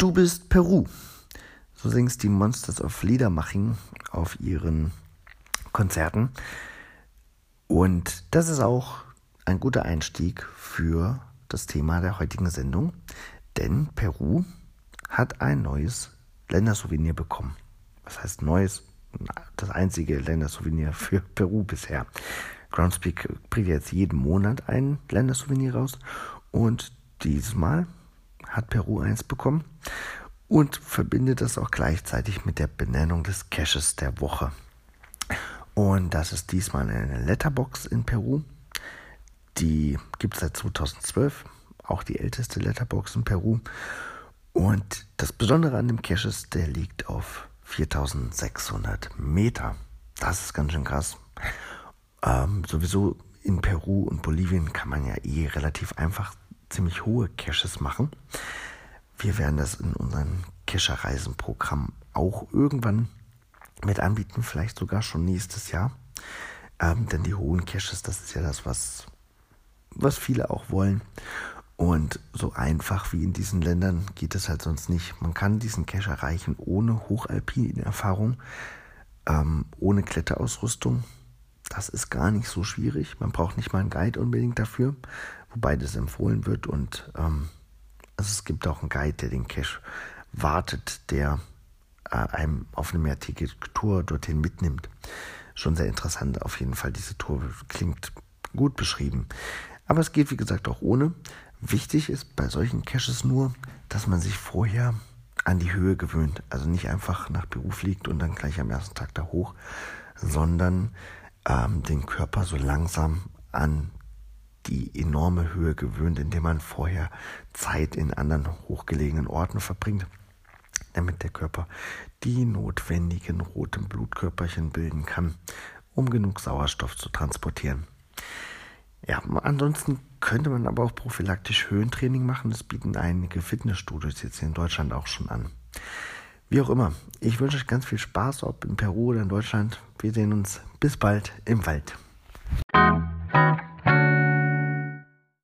Du bist Peru. So singst die Monsters of Liedermaching auf ihren Konzerten. Und das ist auch ein guter Einstieg für das Thema der heutigen Sendung, denn Peru hat ein neues Ländersouvenir bekommen. Was heißt neues? Das einzige Ländersouvenir für Peru bisher. Groundspeak bringt jetzt jeden Monat ein Ländersouvenir raus und dieses Mal hat Peru eins bekommen und verbindet das auch gleichzeitig mit der Benennung des Caches der Woche. Und das ist diesmal eine Letterbox in Peru. Die gibt es seit 2012, auch die älteste Letterbox in Peru. Und das Besondere an dem Cache ist, der liegt auf 4600 Meter. Das ist ganz schön krass. Ähm, sowieso in Peru und Bolivien kann man ja eh relativ einfach ziemlich hohe Caches machen. Wir werden das in unserem Cacher-Reisenprogramm auch irgendwann mit anbieten, vielleicht sogar schon nächstes Jahr. Ähm, denn die hohen Caches, das ist ja das, was, was viele auch wollen. Und so einfach wie in diesen Ländern geht es halt sonst nicht. Man kann diesen Cache erreichen ohne hochalpine Erfahrung, ähm, ohne Kletterausrüstung. Das ist gar nicht so schwierig. Man braucht nicht mal einen Guide unbedingt dafür wobei das empfohlen wird. Und ähm, also es gibt auch einen Guide, der den Cache wartet, der äh, einem auf eine mehrtägige Tour dorthin mitnimmt. Schon sehr interessant auf jeden Fall. Diese Tour klingt gut beschrieben. Aber es geht, wie gesagt, auch ohne. Wichtig ist bei solchen Caches nur, dass man sich vorher an die Höhe gewöhnt. Also nicht einfach nach Peru fliegt und dann gleich am ersten Tag da hoch, sondern ähm, den Körper so langsam an die enorme Höhe gewöhnt, indem man vorher Zeit in anderen hochgelegenen Orten verbringt, damit der Körper die notwendigen roten Blutkörperchen bilden kann, um genug Sauerstoff zu transportieren. Ja, ansonsten könnte man aber auch prophylaktisch Höhentraining machen. Das bieten einige Fitnessstudios jetzt in Deutschland auch schon an. Wie auch immer, ich wünsche euch ganz viel Spaß, ob in Peru oder in Deutschland. Wir sehen uns bis bald im Wald.